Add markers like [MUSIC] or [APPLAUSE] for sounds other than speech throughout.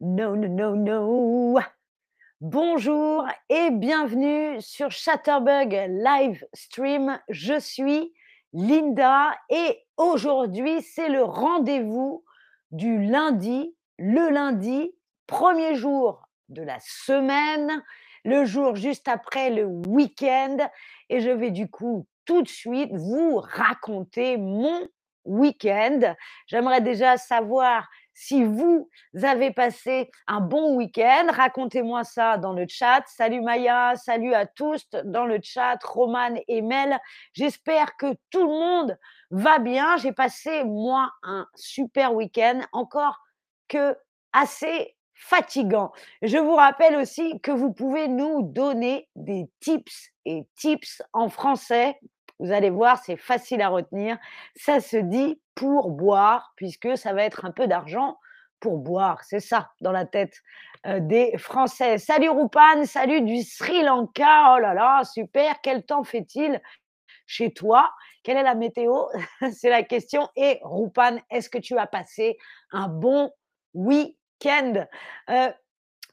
No, no, no, no. Bonjour et bienvenue sur Chatterbug Live Stream. Je suis Linda et aujourd'hui, c'est le rendez-vous du lundi, le lundi, premier jour de la semaine, le jour juste après le week-end. Et je vais du coup tout de suite vous raconter mon week-end. J'aimerais déjà savoir si vous avez passé un bon week-end, racontez-moi ça dans le chat. Salut Maya, salut à tous dans le chat, Roman et Mel. J'espère que tout le monde va bien. J'ai passé, moi, un super week-end, encore que assez fatigant. Je vous rappelle aussi que vous pouvez nous donner des tips et tips en français vous allez voir, c'est facile à retenir. Ça se dit pour boire, puisque ça va être un peu d'argent pour boire. C'est ça dans la tête des Français. Salut Rupan, salut du Sri Lanka. Oh là là, super. Quel temps fait-il chez toi? Quelle est la météo? [LAUGHS] C'est la question. Et Rupan, est-ce que tu as passé un bon week-end?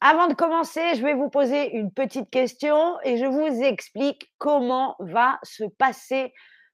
Avant de commencer, je vais vous poser une petite question et je vous explique comment va se passer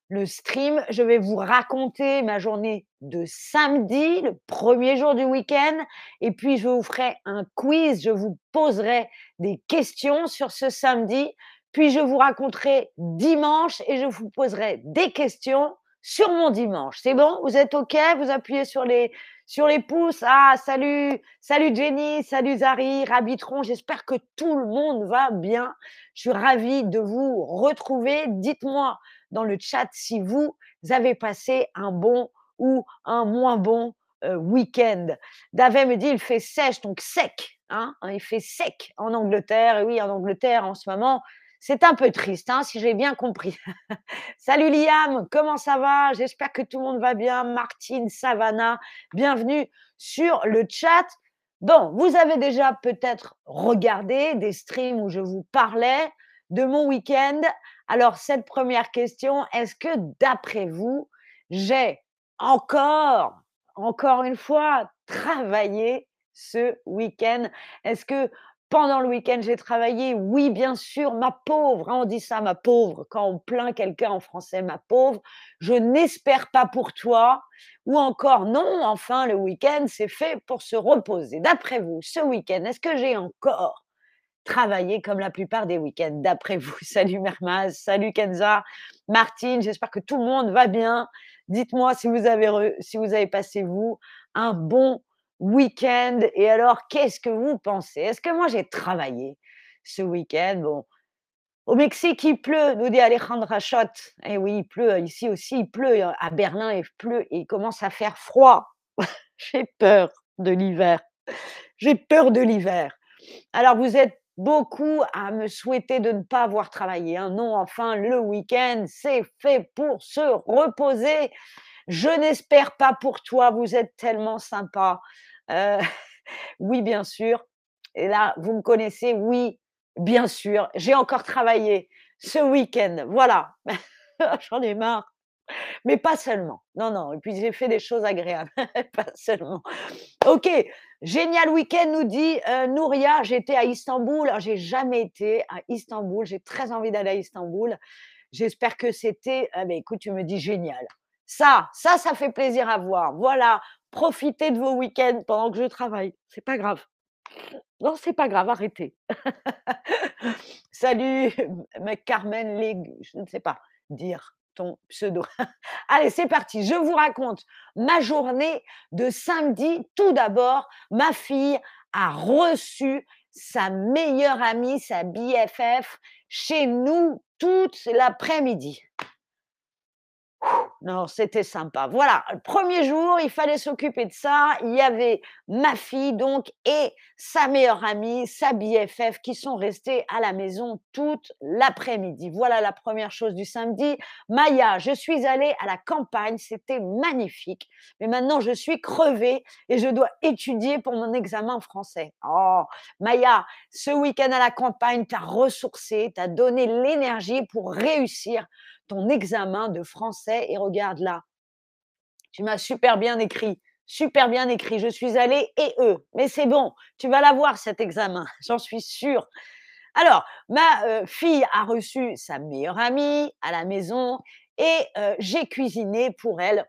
le stream. Je vais vous raconter ma journée de samedi, le premier jour du week-end, et puis je vous ferai un quiz. Je vous poserai des questions sur ce samedi, puis je vous raconterai dimanche et je vous poserai des questions sur mon dimanche. C'est bon? Vous êtes OK? Vous appuyez sur les, sur les pouces. Ah, salut, salut Jenny, salut Zari, Rabitron. J'espère que tout le monde va bien. Je suis ravie de vous retrouver. Dites-moi dans le chat si vous avez passé un bon ou un moins bon euh, week-end. David me dit il fait sèche, donc sec. Hein il fait sec en Angleterre. Et oui, en Angleterre en ce moment, c'est un peu triste, hein, si j'ai bien compris. [LAUGHS] Salut Liam, comment ça va? J'espère que tout le monde va bien. Martine, Savannah, bienvenue sur le chat. Bon, vous avez déjà peut-être regardé des streams où je vous parlais de mon week-end. Alors, cette première question, est-ce que d'après vous, j'ai encore, encore une fois, travaillé ce week-end? Est-ce que pendant le week-end, j'ai travaillé. Oui, bien sûr, ma pauvre. Hein, on dit ça, ma pauvre. Quand on plaint quelqu'un en français, ma pauvre. Je n'espère pas pour toi. Ou encore, non, enfin, le week-end, c'est fait pour se reposer. D'après vous, ce week-end, est-ce que j'ai encore travaillé comme la plupart des week-ends? D'après vous, [LAUGHS] salut Mermaz, salut Kenza, Martine, j'espère que tout le monde va bien. Dites-moi si vous avez, si vous avez passé, vous, un bon week-end. Et alors, qu'est-ce que vous pensez? Est-ce que moi, j'ai travaillé ce week-end? Bon, au Mexique, il pleut, nous dit Alejandra Schott. Eh oui, il pleut. Ici aussi, il pleut. À Berlin, il pleut et il commence à faire froid. [LAUGHS] j'ai peur de l'hiver. J'ai peur de l'hiver. Alors, vous êtes beaucoup à me souhaiter de ne pas avoir travaillé. Hein. Non, enfin, le week-end, c'est fait pour se reposer. Je n'espère pas pour toi, vous êtes tellement sympa. Euh, [LAUGHS] oui, bien sûr. Et là, vous me connaissez, oui, bien sûr. J'ai encore travaillé ce week-end. Voilà. [LAUGHS] J'en ai marre. Mais pas seulement. Non, non. Et puis j'ai fait des choses agréables. [LAUGHS] pas seulement. Ok. Génial week-end, nous dit euh, Nouria. J'étais à Istanbul. Alors, j'ai jamais été à Istanbul. J'ai très envie d'aller à Istanbul. J'espère que c'était. Ah, ben, écoute, tu me dis génial. Ça, ça, ça fait plaisir à voir. Voilà, profitez de vos week-ends pendant que je travaille. C'est pas grave. Non, c'est pas grave, arrêtez. [LAUGHS] Salut, Carmen Légu, je ne sais pas dire ton pseudo. [LAUGHS] Allez, c'est parti. Je vous raconte ma journée de samedi. Tout d'abord, ma fille a reçu sa meilleure amie, sa BFF, chez nous toute l'après-midi. Non, c'était sympa. Voilà, le premier jour, il fallait s'occuper de ça. Il y avait ma fille, donc, et sa meilleure amie, sa BFF, qui sont restées à la maison toute l'après-midi. Voilà la première chose du samedi. Maya, je suis allée à la campagne, c'était magnifique. Mais maintenant, je suis crevée et je dois étudier pour mon examen français. Oh, Maya, ce week-end à la campagne, tu as ressourcé, tu as donné l'énergie pour réussir ton examen de français et regarde là. Tu m'as super bien écrit super bien écrit. Je suis allée et eux. Mais c'est bon, tu vas l'avoir cet examen, [LAUGHS] j'en suis sûre. Alors, ma euh, fille a reçu sa meilleure amie à la maison et euh, j'ai cuisiné pour elle,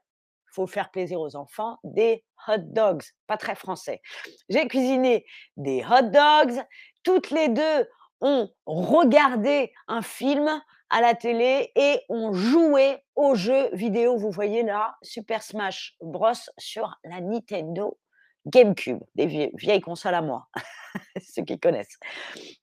faut faire plaisir aux enfants, des hot dogs, pas très français. J'ai cuisiné des hot dogs. Toutes les deux ont regardé un film à la télé et ont joué aux jeux vidéo. Vous voyez là, Super Smash Bros sur la Nintendo GameCube, des vieilles, consoles à moi, [LAUGHS] ceux qui connaissent.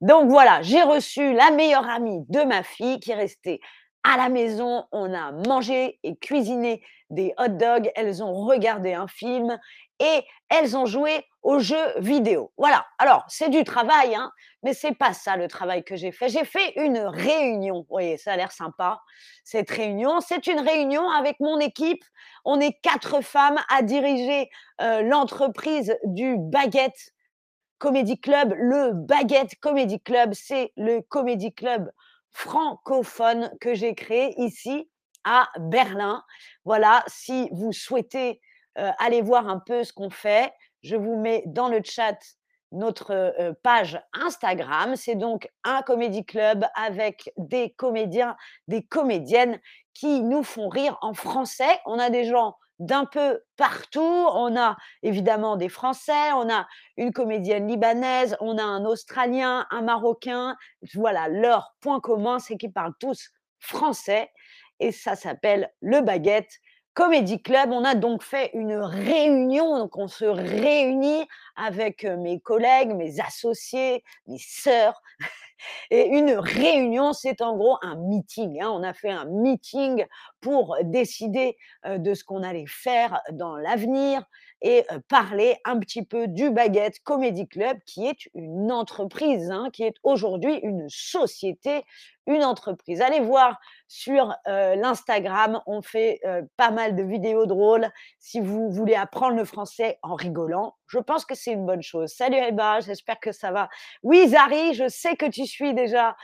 Donc voilà, j'ai reçu la meilleure amie de ma fille qui est restée à la maison, on a mangé et cuisiné des hot dogs, elles ont regardé un film et elles ont joué aux jeux vidéo. Voilà. Alors, c'est du travail, hein, mais c'est pas ça le travail que j'ai fait. J'ai fait une réunion. Vous voyez, ça a l'air sympa, cette réunion. C'est une réunion avec mon équipe. On est quatre femmes à diriger euh, l'entreprise du Baguette Comedy Club. Le Baguette Comedy Club, c'est le Comedy Club francophone que j'ai créé ici à Berlin. Voilà, si vous souhaitez euh, aller voir un peu ce qu'on fait, je vous mets dans le chat notre euh, page Instagram. C'est donc un comédie club avec des comédiens, des comédiennes qui nous font rire en français. On a des gens d'un peu partout. On a évidemment des Français, on a une comédienne libanaise, on a un Australien, un Marocain. Voilà, leur point commun, c'est qu'ils parlent tous français et ça s'appelle le Baguette Comedy Club. On a donc fait une réunion, donc on se réunit avec euh, mes collègues, mes associés, mes sœurs. [LAUGHS] Et une réunion, c'est en gros un meeting. Hein. On a fait un meeting pour décider euh, de ce qu'on allait faire dans l'avenir et parler un petit peu du Baguette Comedy Club, qui est une entreprise, hein, qui est aujourd'hui une société, une entreprise. Allez voir sur l'Instagram, on fait pas mal de vidéos drôles. Si vous voulez apprendre le français en rigolant, je pense que c'est une bonne chose. Salut Eba, j'espère que ça va. Oui, Zari, je sais que tu suis déjà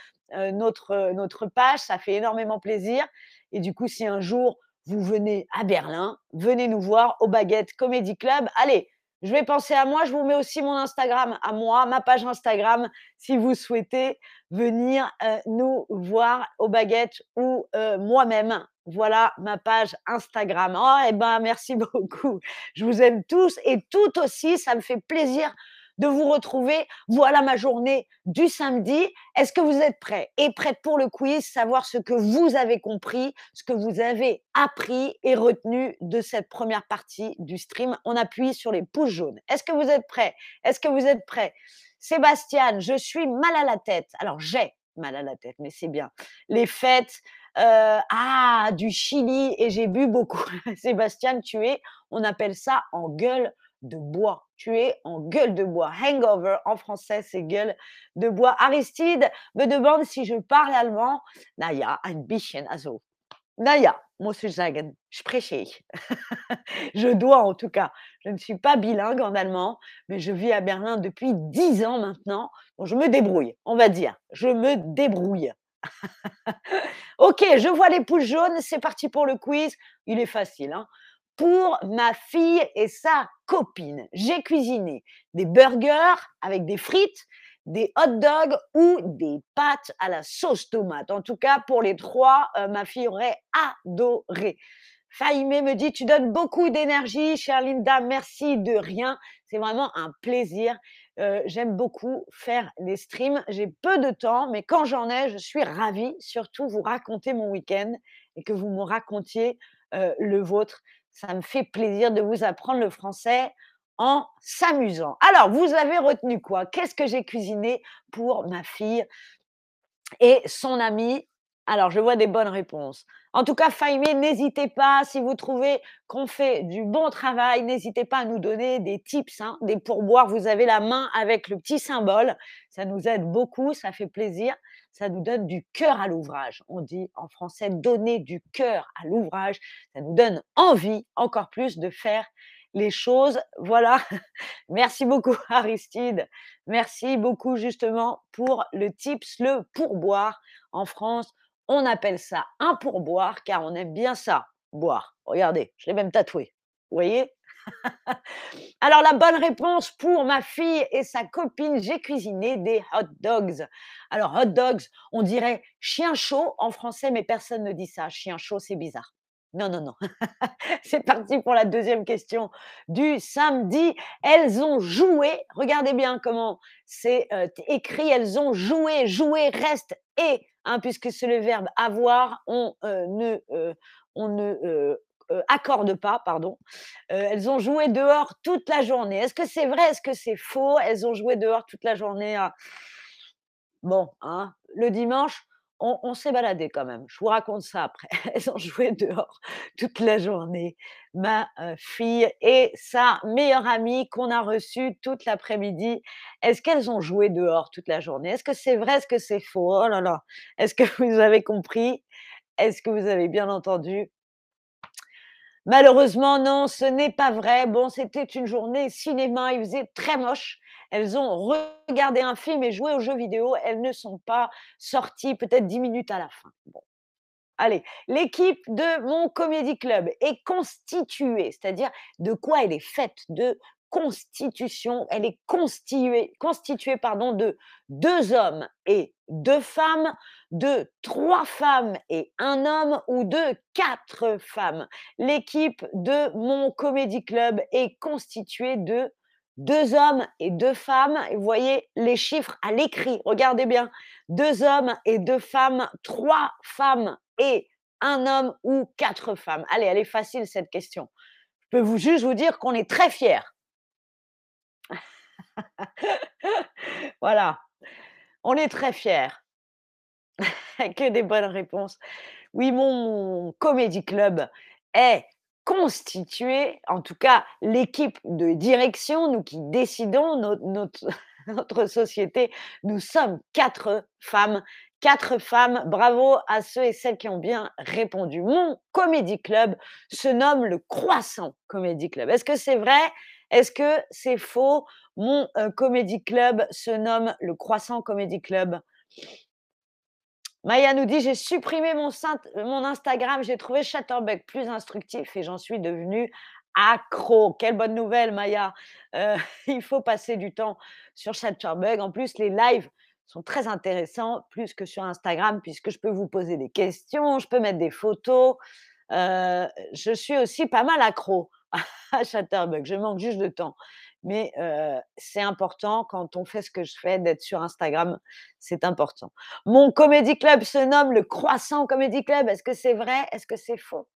notre, notre page, ça fait énormément plaisir. Et du coup, si un jour vous venez à Berlin, venez nous voir au Baguette Comedy Club. Allez, je vais penser à moi, je vous mets aussi mon Instagram à moi, ma page Instagram, si vous souhaitez venir nous voir au Baguette ou moi-même. Voilà ma page Instagram. Oh, eh ben, merci [LAUGHS] beaucoup. Je vous aime tous et tout aussi, ça me fait plaisir de vous retrouver. Voilà ma journée du samedi. Est-ce que vous êtes prêts et prêtes pour le quiz, savoir ce que vous avez compris, ce que vous avez appris et retenu de cette première partie du stream? On appuie sur les pouces jaunes. Est-ce que vous êtes prêts? Est-ce que vous êtes prêts? Sébastien, je suis mal à la tête. Alors j'ai mal à la tête, mais c'est bien. Les fêtes, euh, ah, du Chili et j'ai bu beaucoup. [LAUGHS] Sébastien, tu es, on appelle ça en gueule de bois. Tu es en gueule de bois. Hangover, en français, c'est gueule de bois. Aristide me demande si je parle allemand. Naja, ein bisschen, also. Naja, muss ich sagen, spreche [LAUGHS] je dois en tout cas. Je ne suis pas bilingue en allemand, mais je vis à Berlin depuis dix ans maintenant. Je me débrouille, on va dire. Je me débrouille. [LAUGHS] ok, je vois les pouces jaunes. C'est parti pour le quiz. Il est facile. Hein pour ma fille et sa copine. J'ai cuisiné des burgers avec des frites, des hot dogs ou des pâtes à la sauce tomate. En tout cas, pour les trois, euh, ma fille aurait adoré. Faïmé me dit, tu donnes beaucoup d'énergie, chère Linda, merci de rien. C'est vraiment un plaisir. Euh, j'aime beaucoup faire des streams. J'ai peu de temps, mais quand j'en ai, je suis ravie. Surtout, vous raconter mon week-end et que vous me racontiez euh, le vôtre. Ça me fait plaisir de vous apprendre le français en s'amusant. Alors, vous avez retenu quoi? Qu'est-ce que j'ai cuisiné pour ma fille et son amie alors, je vois des bonnes réponses. En tout cas, Faimé, n'hésitez pas, si vous trouvez qu'on fait du bon travail, n'hésitez pas à nous donner des tips, hein, des pourboires. Vous avez la main avec le petit symbole. Ça nous aide beaucoup, ça fait plaisir. Ça nous donne du cœur à l'ouvrage. On dit en français donner du cœur à l'ouvrage. Ça nous donne envie encore plus de faire les choses. Voilà. [LAUGHS] Merci beaucoup, [LAUGHS] Aristide. Merci beaucoup, justement, pour le tips, le pourboire. En France, on appelle ça un pourboire car on aime bien ça, boire. Regardez, je l'ai même tatoué. Vous voyez? [LAUGHS] Alors la bonne réponse pour ma fille et sa copine, j'ai cuisiné des hot dogs. Alors hot dogs, on dirait chien chaud en français, mais personne ne dit ça. Chien chaud, c'est bizarre. Non, non, non. [LAUGHS] c'est parti pour la deuxième question du samedi. Elles ont joué, regardez bien comment c'est euh, écrit, elles ont joué, joué reste et, hein, puisque c'est le verbe avoir, on euh, ne, euh, on ne accorde pas, pardon. elles ont joué dehors toute la journée. Est-ce que c'est vrai Est-ce que c'est faux? Elles ont joué dehors toute la journée. Bon, hein, le dimanche, on, s'est baladé quand même. Je vous raconte ça après. [LAUGHS] Elles ont joué dehors toute la journée. Ma fille et sa meilleure amie qu'on a reçue toute l'après-midi. Est-ce qu'elles ont joué dehors toute la journée? Est-ce que c'est vrai Est-ce que c'est faux? Oh là là Est-ce que vous avez compris? Est-ce que vous avez bien entendu? Malheureusement, non, ce n'est pas vrai. Bon, c'était une journée cinéma, il faisait très moche. Elles ont regardé un film et joué aux jeux vidéo. Elles ne sont pas sorties peut-être dix minutes à la fin. Bon. Allez, l'équipe de mon comédie club est constituée, c'est-à-dire de quoi elle est faite De constitution, elle est constituée, constituée pardon, de deux hommes et deux femmes, de trois femmes et un homme ou de quatre femmes. L'équipe de mon comédie club est constituée de deux hommes et deux femmes. Vous voyez les chiffres à l'écrit. Regardez bien. Deux hommes et deux femmes, trois femmes et un homme ou quatre femmes. Allez, elle est facile cette question. Je peux vous juste vous dire qu'on est très fiers. [LAUGHS] voilà. On est très fiers. [LAUGHS] que des bonnes réponses. Oui, mon comédie club est constitué, en tout cas l'équipe de direction, nous qui décidons [LAUGHS] notre, société, nous sommes quatre femmes. Quatre femmes, bravo à ceux et celles qui ont bien répondu. Mon comédie club se nomme le Croissant Comédie Club. Est-ce que c'est vrai? Est-ce que c'est faux? Mon euh, comédie club se nomme le Croissant Comédie Club. Maya nous dit J'ai supprimé mon, Instagram, j'ai trouvé Chatterbug plus instructif et j'en suis devenue accro. Quelle bonne nouvelle, Maya. Euh, [LAUGHS] il faut passer du temps sur Chatterbug. En plus, les lives sont très intéressants, plus que sur Instagram, puisque je peux vous poser des questions, je peux mettre des photos. Euh, je suis aussi pas mal accro [LAUGHS] à Chatterbug. Je manque juste de temps mais c'est important quand on fait ce que je fais d'être sur Instagram, c'est important. Mon comédie club se nomme le Croissant Comédie Club. Est-ce que c'est vrai Est-ce que c'est faux?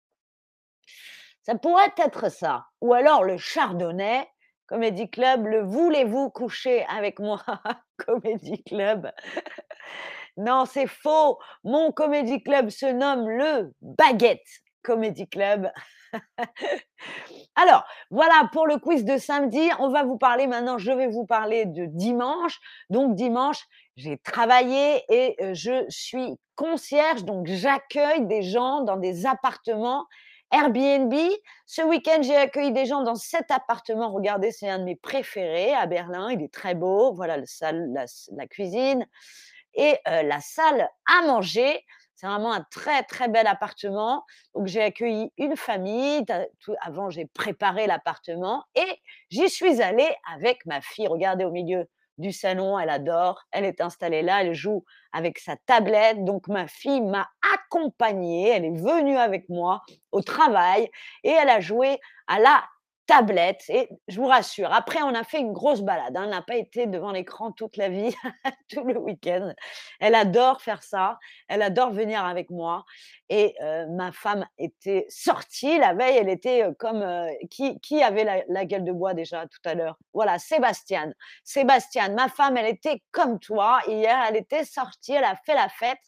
Ça pourrait être ça. Ou alors le Chardonnay Comédie Club, le Voulez-vous coucher avec moi [LAUGHS] Comédie Club? non, c'est faux. Mon comédie club se nomme le Baguette Comédie Club. Alors, voilà pour le quiz de samedi. On va vous parler maintenant, je vais vous parler de dimanche. Donc, dimanche, j'ai travaillé et je suis concierge, donc j'accueille des gens dans des appartements Airbnb. Ce week-end, j'ai accueilli des gens dans cet appartement. Regardez, c'est un de mes préférés à Berlin. Il est très beau. Voilà la salle, la, cuisine et la salle à manger. C'est vraiment un très, très bel appartement. Donc, j'ai accueilli une famille. avant, j'ai préparé l'appartement et j'y suis allée avec ma fille. Regardez au milieu du salon, elle adore. Elle est installée là, elle joue avec sa tablette. Donc, ma fille m'a accompagnée. Elle est venue avec moi au travail et elle a joué à la tablette. Et je vous rassure, après, on a fait une grosse balade. Hein. Elle n'a pas été devant l'écran toute la vie, [LAUGHS] tout le week-end. Elle adore faire ça. Elle adore venir avec moi. Et ma femme était sortie la veille. Elle était comme qui, qui avait la, la, gueule de bois déjà tout à l'heure? Voilà, Sébastien. Sébastien, ma femme, elle était comme toi. Hier, elle était sortie. Elle a fait la fête.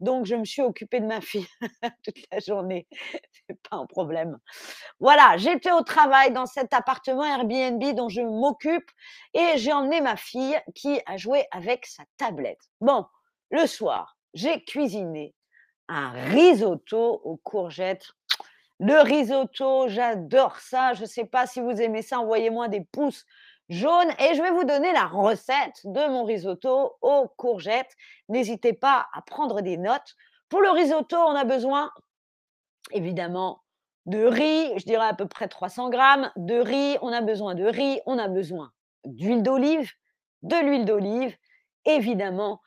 Donc, je me suis occupée de ma [LAUGHS] fille toute la journée. C'est pas un problème. Voilà, j'étais au travail dans cet appartement Airbnb dont je m'occupe et j'ai emmené ma fille qui a joué avec sa tablette. Bon, le soir, j'ai cuisiné un risotto aux courgettes. Le risotto, j'adore ça. Je ne sais pas si vous aimez ça, envoyez-moi des pouces jaune et je vais vous donner la recette de mon risotto aux courgettes. N'hésitez pas à prendre des notes. Pour le risotto, on a besoin évidemment de riz, je dirais à peu près 300 grammes de riz, on a besoin de riz, on a besoin d'huile d'olive, de l'huile d'olive, évidemment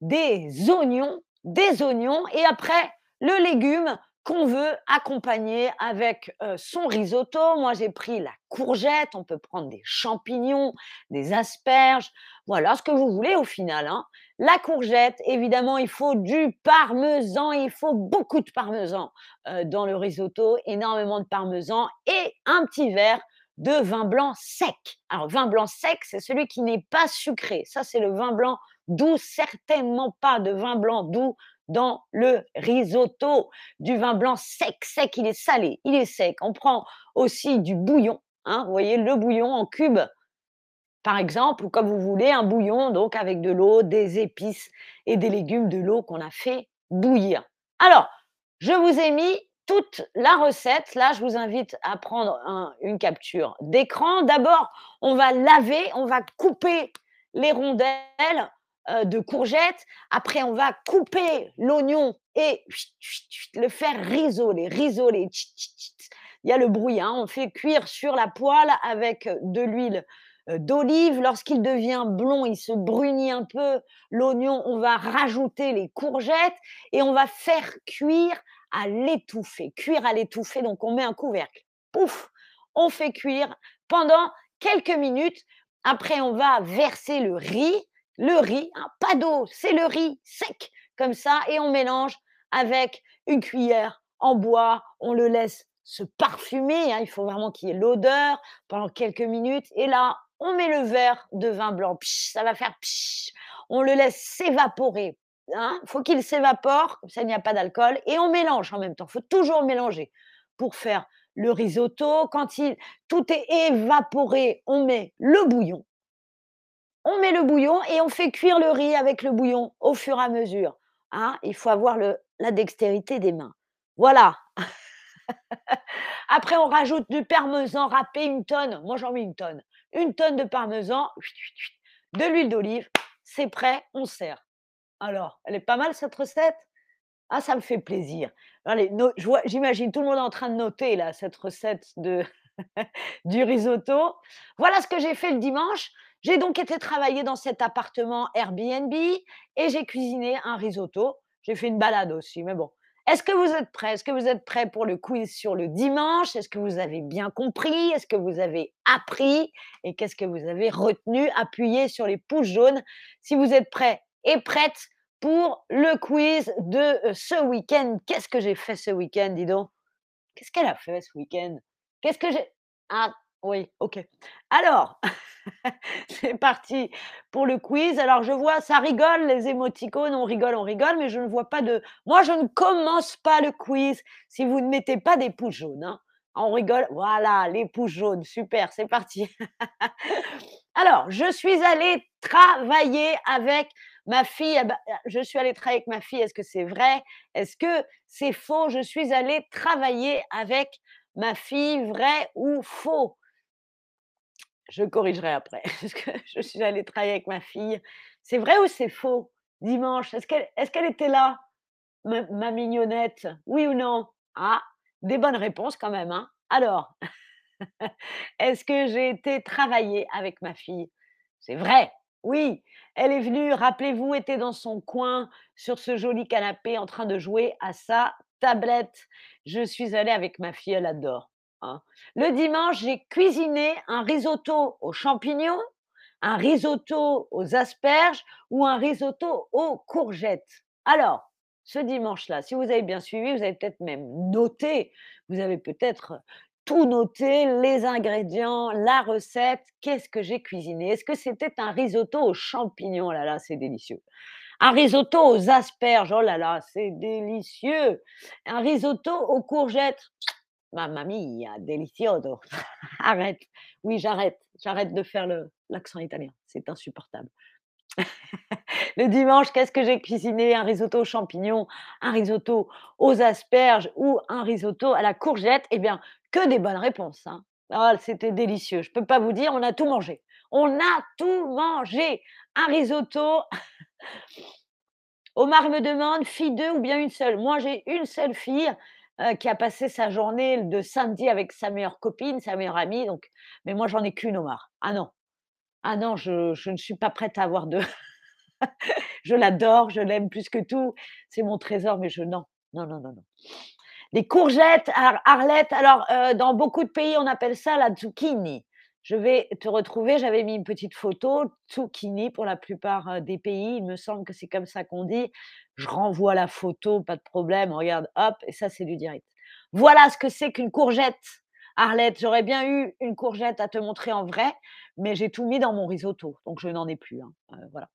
des oignons, des oignons et après le légume qu'on veut accompagner avec son risotto. Moi, j'ai pris la courgette, on peut prendre des champignons, des asperges, voilà ce que vous voulez au final. Hein. La courgette, évidemment, il faut du parmesan, il faut beaucoup de parmesan dans le risotto, énormément de parmesan et un petit verre de vin blanc sec. Alors, vin blanc sec, c'est celui qui n'est pas sucré. Ça, c'est le vin blanc doux, certainement pas de vin blanc doux dans le risotto. Du vin blanc sec, sec, il est salé, il est sec. On prend aussi du bouillon, hein, vous voyez, le bouillon en cube, par exemple, ou comme vous voulez, un bouillon, donc avec de l'eau, des épices et des légumes, de l'eau qu'on a fait bouillir. Alors, je vous ai mis toute la recette. Là, je vous invite à prendre une capture d'écran. D'abord, on va laver, on va couper les rondelles euh, de courgettes. Après, on va couper l'oignon et le faire risoler, risoler. Il y a le bruit, hein. on fait cuire sur la poêle avec de l'huile euh, d'olive. Lorsqu'il devient blond, il se brunit un peu. L'oignon, on va rajouter les courgettes et on va faire cuire à l'étouffer. Cuire à l'étouffer, donc on met un couvercle. Pouf, on fait cuire pendant quelques minutes. Après, on va verser le riz le riz, hein, pas d'eau, c'est le riz sec comme ça, et on mélange avec une cuillère en bois, on le laisse se parfumer, hein, il faut vraiment qu'il y ait l'odeur pendant quelques minutes, et là, on met le verre de vin blanc, ça va faire on le laisse s'évaporer, il hein, faut qu'il s'évapore, ça il n'y a pas d'alcool, et on mélange en même temps, il faut toujours mélanger pour faire le risotto. Quand tout est évaporé, on met le bouillon, on met le bouillon et on fait cuire le riz avec le bouillon au fur et à mesure. Hein. Il faut avoir la dextérité des mains. Voilà. [LAUGHS] Après, on rajoute du parmesan râpé, une tonne. Moi, j'en mets une tonne. Une tonne de parmesan, de l'huile d'olive. C'est prêt, on sert. Alors, elle est pas mal cette recette? Ah, ça me fait plaisir. J'imagine tout le monde en train de noter là cette recette [LAUGHS] du risotto. Voilà ce que j'ai fait le dimanche. J'ai donc été travailler dans cet appartement Airbnb et j'ai cuisiné un risotto. J'ai fait une balade aussi, mais bon. Est-ce que vous êtes prêts? Est-ce que vous êtes prêts pour le quiz sur le dimanche? Est-ce que vous avez bien compris? Est-ce que vous avez appris? Et qu'est-ce que vous avez retenu Appuyez sur les pouces jaunes? Si vous êtes prêts et prêtes pour le quiz de euh, ce week-end. Qu'est-ce que j'ai fait ce week-end, dis donc? Qu'est-ce qu'elle a fait ce week-end? Qu'est-ce que j'ai... Ah, oui, ok. Alors, [LAUGHS] c'est parti pour le quiz. Alors, je vois, ça rigole, les émoticônes, on rigole, on rigole, mais je ne vois pas de. Moi, je ne commence pas le quiz si vous ne mettez pas des pouces jaunes. Hein. On rigole. Voilà, les pouces jaunes. Super, c'est parti. [LAUGHS] Alors, je suis allée travailler avec ma fille. Ah bah, je suis allée travailler avec ma fille. Est-ce que c'est vrai? Est-ce que c'est faux? Je suis allée travailler avec ma fille, vrai ou faux? Je corrigerai après, [LAUGHS] parce que je suis allée travailler avec ma fille. C'est vrai ou c'est faux Dimanche, est-ce qu'elle était là, ma, mignonnette? Oui ou non? Ah, des bonnes réponses quand même. Hein Alors, [LAUGHS] est-ce que j'ai été travailler avec ma fille? C'est vrai, oui. Elle est venue, rappelez-vous, était dans son coin sur ce joli canapé en train de jouer à sa tablette. Je suis allée avec ma fille, elle adore. Hein. Le dimanche, j'ai cuisiné un risotto aux champignons, un risotto aux asperges ou un risotto aux courgettes. Alors, ce dimanche-là, si vous avez bien suivi, vous avez peut-être même noté, vous avez peut-être tout noté, les ingrédients, la recette, qu'est-ce que j'ai cuisiné? Est-ce que c'était un risotto aux champignons? Oh là là, c'est délicieux. Un risotto aux asperges, oh là là, c'est délicieux. Un risotto aux courgettes, Mamma mia, delicioso. [LAUGHS] Arrête. Oui, j'arrête. J'arrête de faire l'accent italien. C'est insupportable. [LAUGHS] le dimanche, qu'est-ce que j'ai cuisiné? Un risotto aux champignons, un risotto aux asperges ou un risotto à la courgette? Eh bien, que des bonnes réponses. Hein. Ah, c'était délicieux. Je ne peux pas vous dire, on a tout mangé. On a tout mangé. Un risotto. Omar me demande, fille deux ou bien une seule Moi, j'ai une seule fille. Heu, qui a passé sa journée de samedi avec sa meilleure copine, sa meilleure amie, donc mais moi j'en ai qu'une Omar. Ah non, ah non, je ne suis pas prête à avoir 2. [LAUGHS] Je l'adore, je l'aime plus que tout, c'est mon trésor, mais je non, non, non, non, non. Les courgettes, Ar Arlette, alors, heu, dans beaucoup de pays, on appelle ça la zucchini. Je vais te retrouver, j'avais mis une petite photo, zucchini pour la plupart, des pays, il me semble que c'est comme ça qu'on dit. Je renvoie la photo, pas de problème, regarde, hop et ça, c'est du direct. Voilà ce que c'est qu'une courgette, Arlette. J'aurais bien eu une courgette à te montrer en vrai, mais j'ai tout mis dans mon risotto, donc je n'en ai plus, hein, voilà.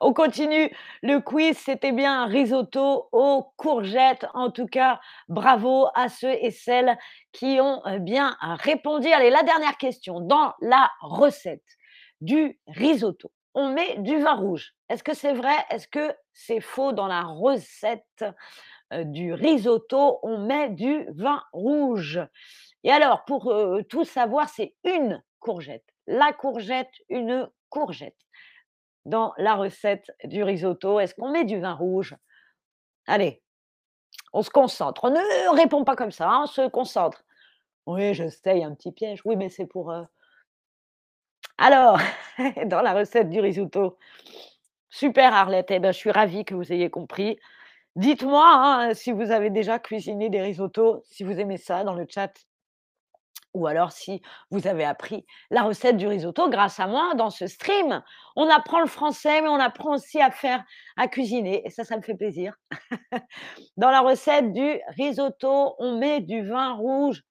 On continue le quiz, c'était bien risotto aux courgettes. En tout cas, bravo à ceux et celles qui ont, heu, bien répondu. Allez, la dernière question. Dans la recette du risotto, on met du vin rouge. Est-ce que c'est vrai? Est-ce que c'est faux? Dans la recette, heu, du risotto, on met du vin rouge. Et alors pour, heu, tout savoir, c'est une courgette. La courgette, une courgette dans la recette du risotto. Est-ce qu'on met du vin rouge? Allez, on se concentre. On ne répond pas comme ça, hein, on se concentre. Oui, je sais, un petit piège. Oui, mais c'est pour, heu [LAUGHS] alors, [LAUGHS] dans la recette du risotto. Super Arlette, eh ben, je suis ravie que vous ayez compris. Dites-moi, hein, si vous avez déjà cuisiné des risottos, si vous aimez ça dans le chat ou alors si vous avez appris la recette du risotto grâce à moi dans ce stream. On apprend le français, mais on apprend aussi à faire à cuisiner et ça, ça me fait plaisir. [LAUGHS] Dans la recette du risotto, on met du vin rouge.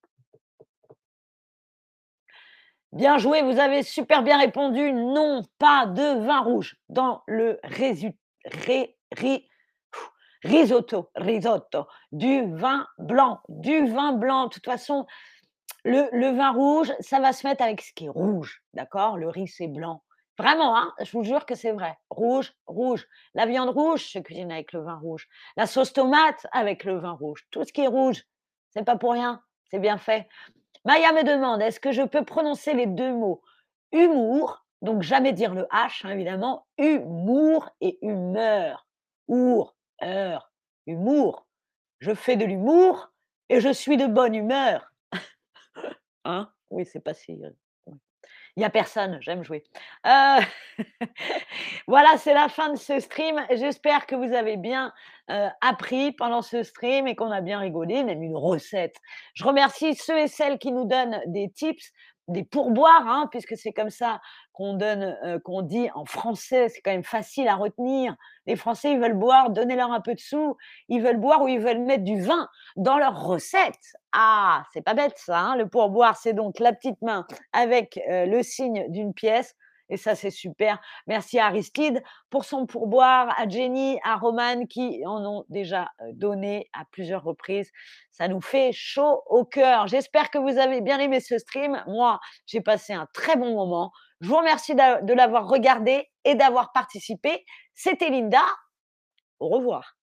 Bien joué, vous avez super bien répondu. Non, pas de vin rouge dans le risotto risotto. Du vin blanc, du vin blanc. De toute façon, le vin rouge, ça va se mettre avec ce qui est rouge, d'accord? Le riz, c'est blanc. Vraiment, hein, je vous jure que c'est vrai. Rouge, rouge. La viande rouge se cuisine avec le vin rouge. La sauce tomate avec le vin rouge. Tout ce qui est rouge, c'est pas pour rien, c'est bien fait. Maya me demande: «Est-ce que je peux prononcer les 2 mots humour?» donc jamais dire le H, hein, évidemment, humour et humeur. Our, heure, humour. Je fais de l'humour et je suis de bonne humeur. Hein? Oui, c'est pas si, heu, ouais. Il y a personne, j'aime jouer. Heu, [LAUGHS] voilà, c'est la fin de ce stream. J'espère que vous avez bien, appris pendant ce stream et qu'on a bien rigolé, même une recette. Je remercie ceux et celles qui nous donnent des tips, des pourboires, hein, puisque c'est comme ça qu'on donne, qu'on dit en français, c'est quand même facile à retenir. Les Français, ils veulent boire, donnez-leur un peu de sous. Ils veulent boire ou ils veulent mettre du vin dans leur recette. Ah, c'est pas bête ça, hein, le pourboire, c'est donc la petite main avec, le signe d'une pièce et ça, c'est super. Merci à Aristide pour son pourboire, à Jenny, à Romane qui en ont déjà, donné à plusieurs reprises. Ça nous fait chaud au cœur. J'espère que vous avez bien aimé ce stream. Moi, j'ai passé un très bon moment. Je vous remercie de l'avoir regardé et d'avoir participé. C'était Linda. Au revoir.